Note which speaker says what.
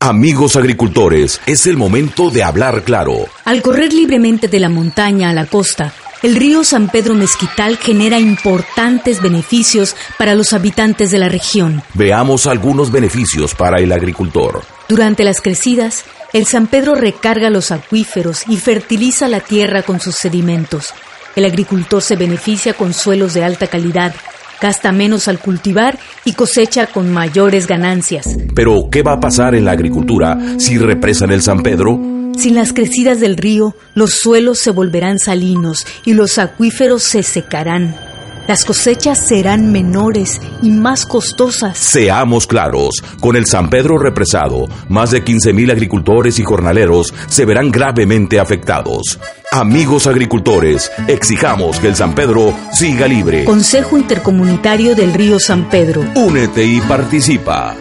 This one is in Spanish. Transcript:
Speaker 1: Amigos agricultores, es el momento de hablar claro.
Speaker 2: Al correr libremente de la montaña a la costa, el río San Pedro Mezquital genera importantes beneficios para los habitantes de la región.
Speaker 1: Veamos algunos beneficios para el agricultor.
Speaker 2: Durante las crecidas, el San Pedro recarga los acuíferos y fertiliza la tierra con sus sedimentos. El agricultor se beneficia con suelos de alta calidad, gasta menos al cultivar y cosecha con mayores ganancias.
Speaker 1: Pero, ¿qué va a pasar en la agricultura si represan el San Pedro?
Speaker 2: Sin las crecidas del río, los suelos se volverán salinos y los acuíferos se secarán. Las cosechas serán menores y más costosas.
Speaker 1: Seamos claros, con el San Pedro represado, más de 15.000 agricultores y jornaleros se verán gravemente afectados. Amigos agricultores, exijamos que el San Pedro siga libre.
Speaker 2: Consejo Intercomunitario del Río San Pedro.
Speaker 1: Únete y participa.